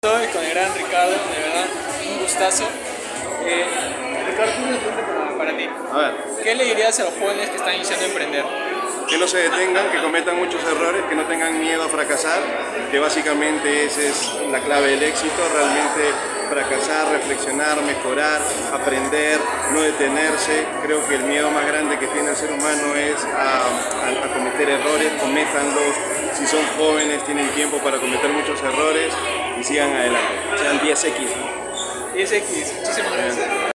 Estoy con el gran Ricardo, de verdad, un gustazo. Eh, Ricardo, una pregunta para, ti. A ver, ¿Qué le dirías a los jóvenes que están iniciando a emprender? que no se detengan, que cometan muchos errores, que no tengan miedo a fracasar, que básicamente esa es la clave del éxito, realmente fracasar, reflexionar, mejorar, aprender, no detenerse. Creo que el miedo más grande que tiene el ser humano es a, a- a cometer errores, cométanlos. Si son jóvenes, tienen tiempo para cometer muchos errores sigan adelante. Sean 10X. 10X, muchísimas gracias.